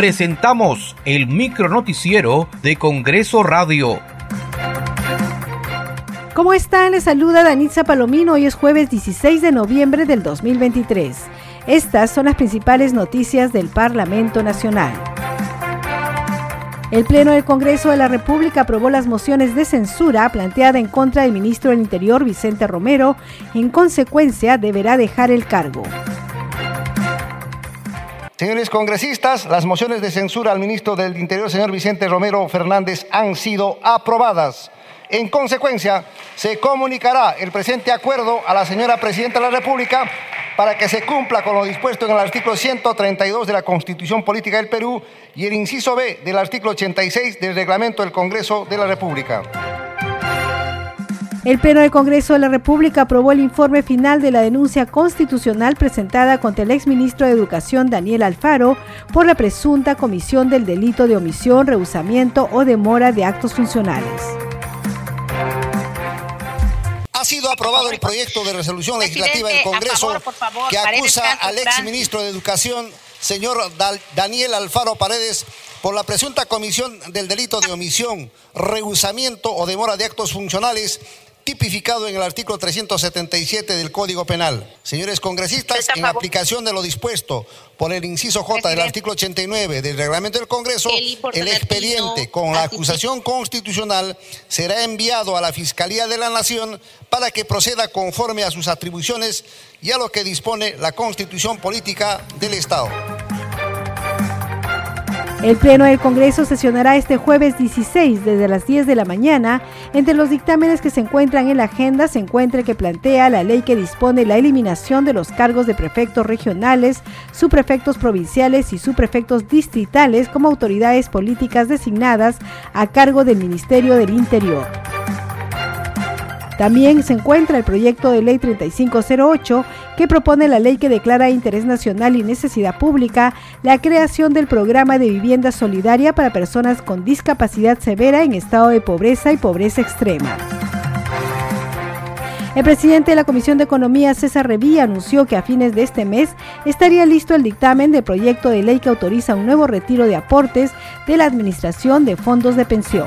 presentamos el micronoticiero de Congreso Radio. ¿Cómo están? Les saluda Danitza Palomino. Hoy es jueves 16 de noviembre del 2023. Estas son las principales noticias del Parlamento Nacional. El Pleno del Congreso de la República aprobó las mociones de censura planteada en contra del ministro del Interior Vicente Romero. En consecuencia, deberá dejar el cargo. Señores congresistas, las mociones de censura al ministro del Interior, señor Vicente Romero Fernández, han sido aprobadas. En consecuencia, se comunicará el presente acuerdo a la señora Presidenta de la República para que se cumpla con lo dispuesto en el artículo 132 de la Constitución Política del Perú y el inciso B del artículo 86 del Reglamento del Congreso de la República. El Pleno del Congreso de la República aprobó el informe final de la denuncia constitucional presentada contra el exministro de Educación Daniel Alfaro por la presunta comisión del delito de omisión, rehusamiento o demora de actos funcionales. Ha sido aprobado el proyecto de resolución legislativa del Congreso que acusa al ex ministro de Educación, señor Daniel Alfaro Paredes, por la presunta comisión del delito de omisión, rehusamiento o demora de actos funcionales tipificado en el artículo 377 del Código Penal. Señores congresistas, en aplicación de lo dispuesto por el inciso J del artículo 89 del reglamento del Congreso, el expediente con la acusación constitucional será enviado a la Fiscalía de la Nación para que proceda conforme a sus atribuciones y a lo que dispone la Constitución Política del Estado. El Pleno del Congreso sesionará este jueves 16 desde las 10 de la mañana. Entre los dictámenes que se encuentran en la agenda se encuentra el que plantea la ley que dispone la eliminación de los cargos de prefectos regionales, subprefectos provinciales y subprefectos distritales como autoridades políticas designadas a cargo del Ministerio del Interior. También se encuentra el proyecto de ley 3508 que propone la ley que declara interés nacional y necesidad pública la creación del programa de vivienda solidaria para personas con discapacidad severa en estado de pobreza y pobreza extrema. El presidente de la Comisión de Economía, César Revilla, anunció que a fines de este mes estaría listo el dictamen del proyecto de ley que autoriza un nuevo retiro de aportes de la Administración de Fondos de Pensión.